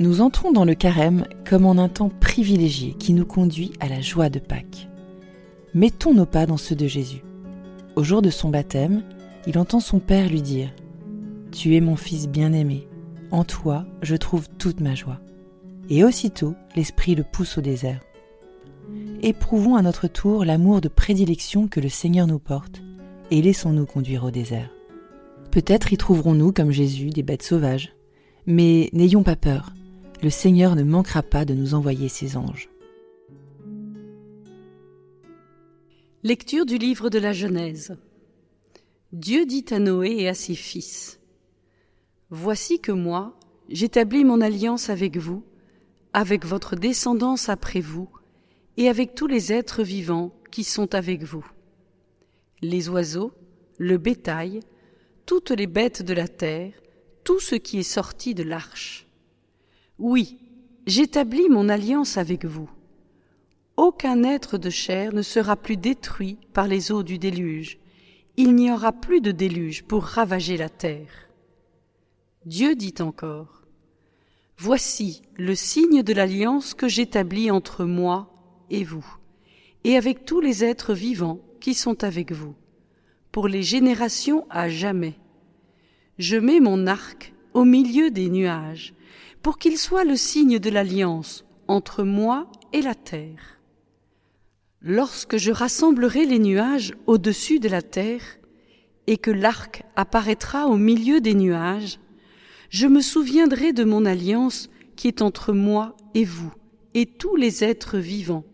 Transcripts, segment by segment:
Nous entrons dans le carême comme en un temps privilégié qui nous conduit à la joie de Pâques. Mettons nos pas dans ceux de Jésus. Au jour de son baptême, il entend son Père lui dire ⁇ Tu es mon Fils bien-aimé, en toi je trouve toute ma joie ⁇ Et aussitôt, l'Esprit le pousse au désert. Éprouvons à notre tour l'amour de prédilection que le Seigneur nous porte, et laissons-nous conduire au désert. Peut-être y trouverons-nous, comme Jésus, des bêtes sauvages, mais n'ayons pas peur, le Seigneur ne manquera pas de nous envoyer ses anges. Lecture du livre de la Genèse. Dieu dit à Noé et à ses fils, Voici que moi, j'établis mon alliance avec vous, avec votre descendance après vous, et avec tous les êtres vivants qui sont avec vous. Les oiseaux, le bétail, toutes les bêtes de la terre, tout ce qui est sorti de l'arche. Oui, j'établis mon alliance avec vous. Aucun être de chair ne sera plus détruit par les eaux du déluge. Il n'y aura plus de déluge pour ravager la terre. Dieu dit encore, Voici le signe de l'alliance que j'établis entre moi et vous, et avec tous les êtres vivants qui sont avec vous, pour les générations à jamais. Je mets mon arc au milieu des nuages, pour qu'il soit le signe de l'alliance entre moi et la terre. Lorsque je rassemblerai les nuages au-dessus de la terre, et que l'arc apparaîtra au milieu des nuages, je me souviendrai de mon alliance qui est entre moi et vous, et tous les êtres vivants.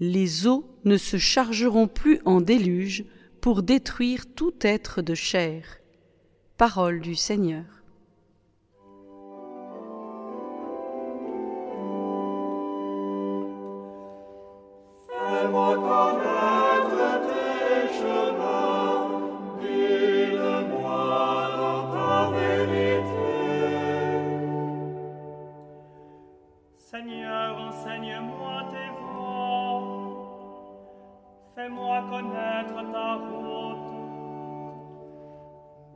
Les eaux ne se chargeront plus en déluge pour détruire tout être de chair. Parole du Seigneur.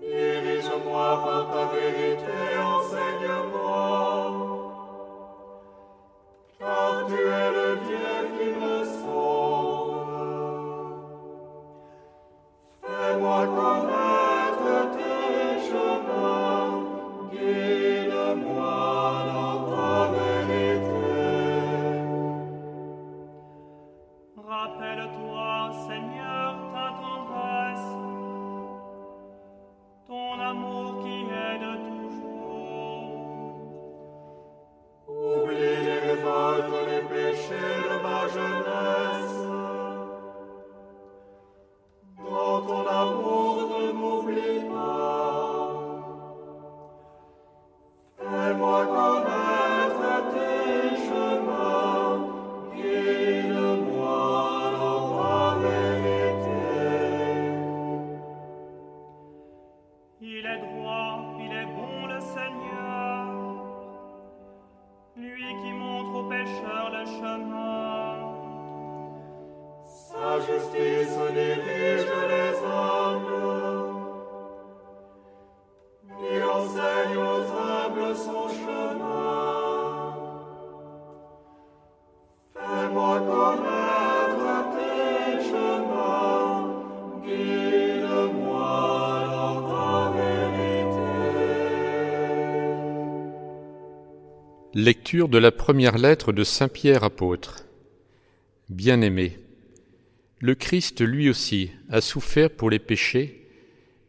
Dirige-moi par ta vérité, enseigne-moi. Lecture de la première lettre de Saint Pierre apôtre. Bien-aimé, le Christ lui aussi a souffert pour les péchés,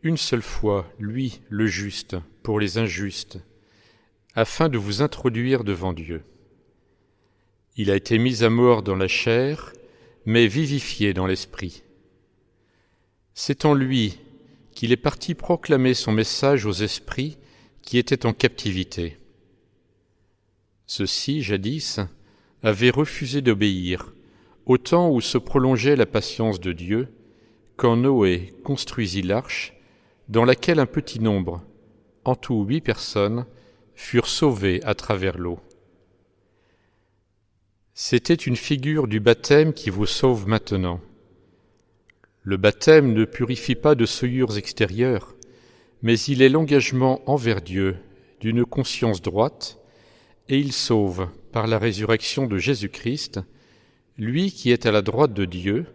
une seule fois, lui, le juste, pour les injustes, afin de vous introduire devant Dieu. Il a été mis à mort dans la chair, mais vivifié dans l'esprit. C'est en lui qu'il est parti proclamer son message aux esprits qui étaient en captivité. Ceux-ci, jadis, avaient refusé d'obéir, au temps où se prolongeait la patience de Dieu, quand Noé construisit l'arche, dans laquelle un petit nombre, en tout huit personnes, furent sauvées à travers l'eau. C'était une figure du baptême qui vous sauve maintenant. Le baptême ne purifie pas de souillures extérieures, mais il est l'engagement envers Dieu d'une conscience droite et il sauve, par la résurrection de Jésus-Christ, lui qui est à la droite de Dieu,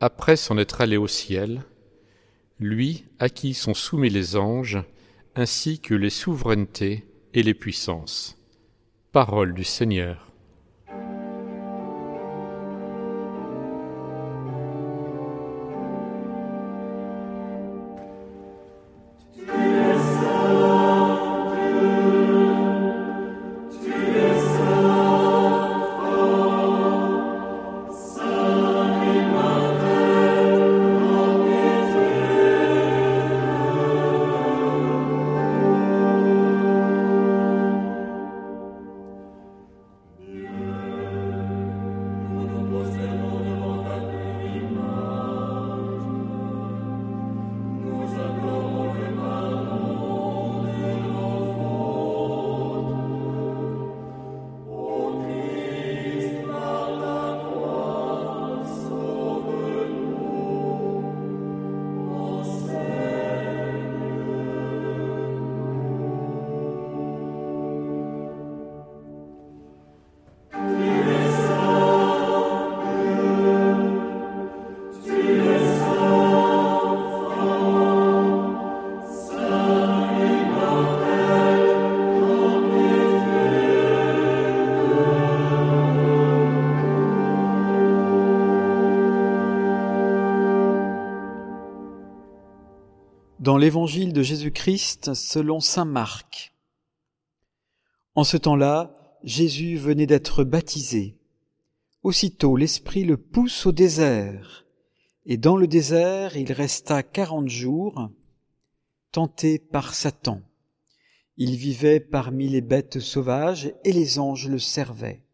après s'en être allé au ciel, lui à qui sont soumis les anges, ainsi que les souverainetés et les puissances. Parole du Seigneur. Dans l'évangile de Jésus-Christ selon Saint Marc. En ce temps-là, Jésus venait d'être baptisé. Aussitôt l'Esprit le pousse au désert, et dans le désert il resta quarante jours, tenté par Satan. Il vivait parmi les bêtes sauvages, et les anges le servaient.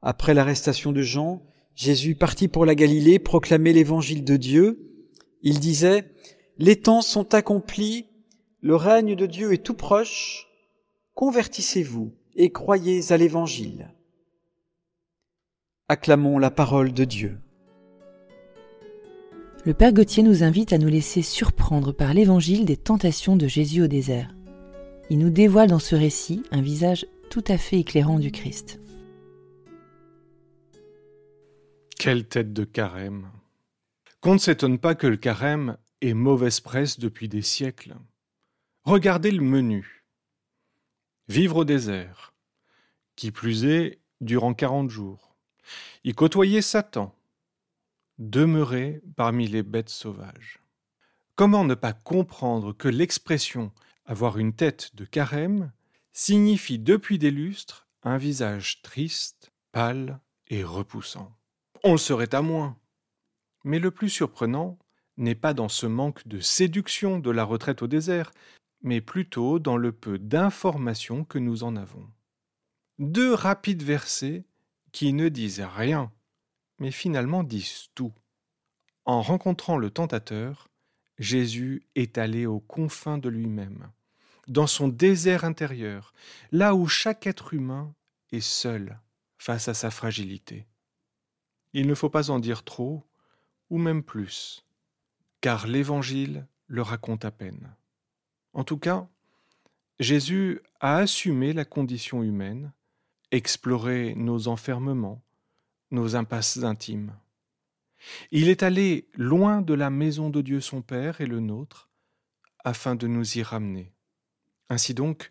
Après l'arrestation de Jean, Jésus partit pour la Galilée proclamer l'évangile de Dieu. Il disait, les temps sont accomplis, le règne de Dieu est tout proche, convertissez-vous et croyez à l'Évangile. Acclamons la parole de Dieu. Le Père Gauthier nous invite à nous laisser surprendre par l'Évangile des tentations de Jésus au désert. Il nous dévoile dans ce récit un visage tout à fait éclairant du Christ. Quelle tête de carême Qu'on ne s'étonne pas que le carême et mauvaise presse depuis des siècles. Regardez le menu. Vivre au désert, qui plus est durant quarante jours. Y côtoyer Satan. Demeurer parmi les bêtes sauvages. Comment ne pas comprendre que l'expression avoir une tête de carême signifie depuis des lustres un visage triste, pâle et repoussant. On le serait à moins. Mais le plus surprenant, n'est pas dans ce manque de séduction de la retraite au désert, mais plutôt dans le peu d'informations que nous en avons. Deux rapides versets qui ne disent rien, mais finalement disent tout. En rencontrant le tentateur, Jésus est allé aux confins de lui-même, dans son désert intérieur, là où chaque être humain est seul face à sa fragilité. Il ne faut pas en dire trop, ou même plus car l'Évangile le raconte à peine. En tout cas, Jésus a assumé la condition humaine, exploré nos enfermements, nos impasses intimes. Il est allé loin de la maison de Dieu son Père et le nôtre, afin de nous y ramener. Ainsi donc,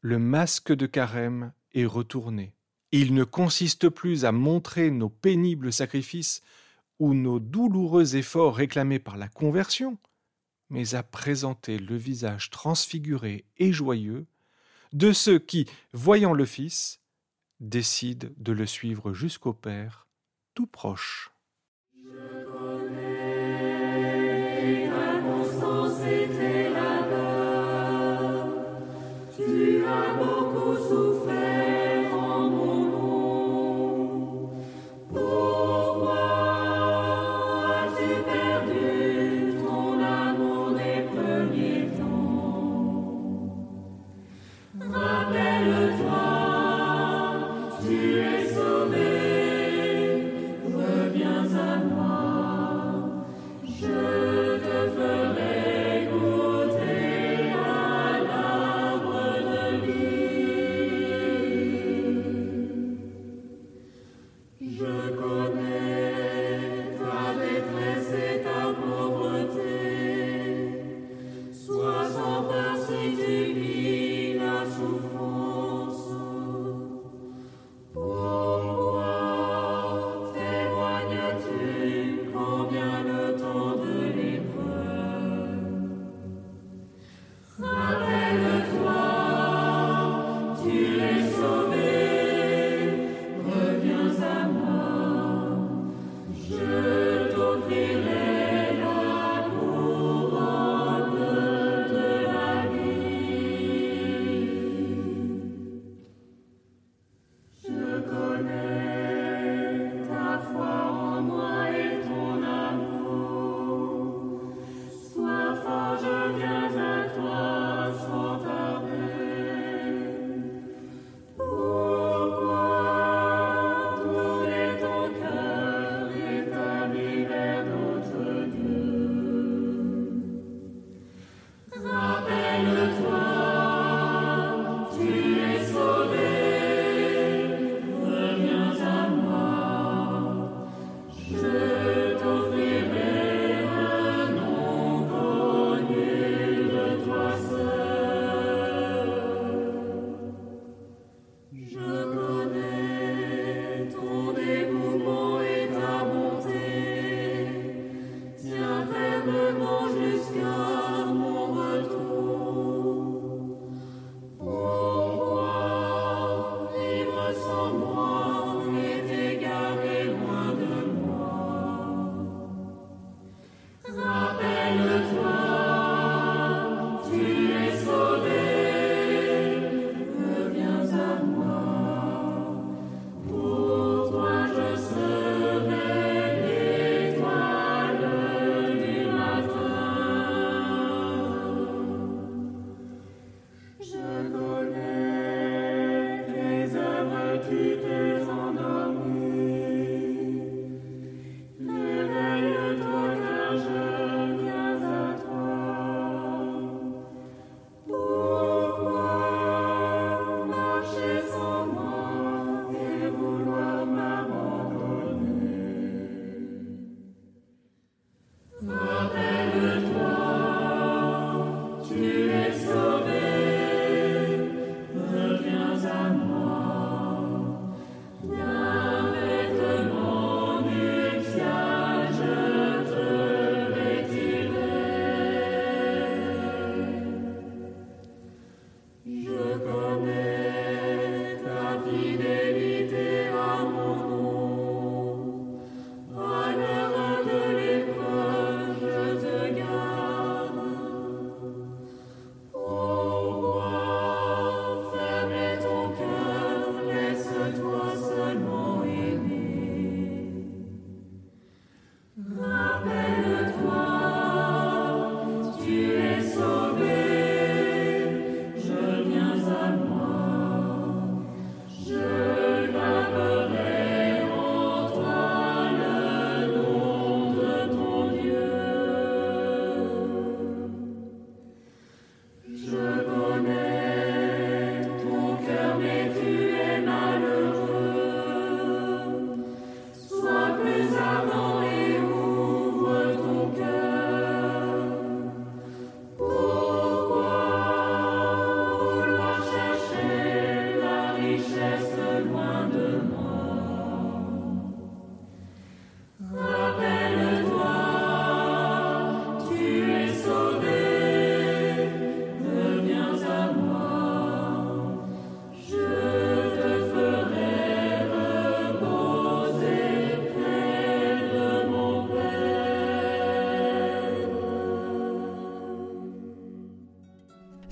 le masque de carême est retourné. Il ne consiste plus à montrer nos pénibles sacrifices ou nos douloureux efforts réclamés par la conversion, mais à présenter le visage transfiguré et joyeux de ceux qui, voyant le Fils, décident de le suivre jusqu'au Père, tout proche.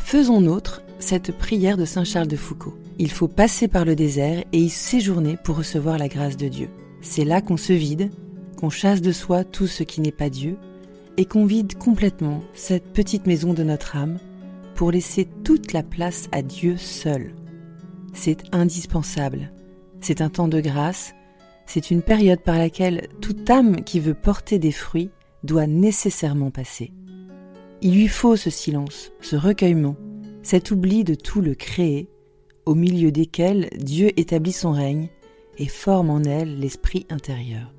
Faisons nôtre cette prière de Saint Charles de Foucault. Il faut passer par le désert et y séjourner pour recevoir la grâce de Dieu. C'est là qu'on se vide, qu'on chasse de soi tout ce qui n'est pas Dieu, et qu'on vide complètement cette petite maison de notre âme pour laisser toute la place à Dieu seul. C'est indispensable. C'est un temps de grâce, c'est une période par laquelle toute âme qui veut porter des fruits doit nécessairement passer. Il lui faut ce silence, ce recueillement, cet oubli de tout le créé, au milieu desquels Dieu établit son règne et forme en elle l'esprit intérieur.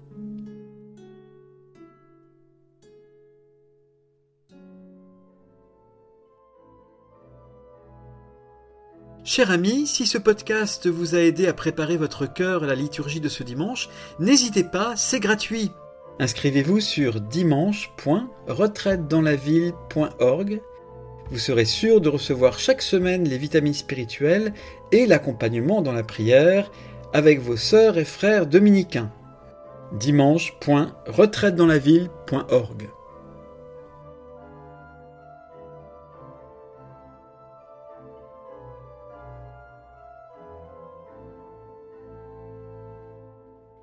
Cher ami, si ce podcast vous a aidé à préparer votre cœur à la liturgie de ce dimanche, n'hésitez pas, c'est gratuit. Inscrivez-vous sur dimanche.retraitedanslaville.org. Vous serez sûr de recevoir chaque semaine les vitamines spirituelles et l'accompagnement dans la prière avec vos sœurs et frères dominicains. dimanche.retraitedanslaville.org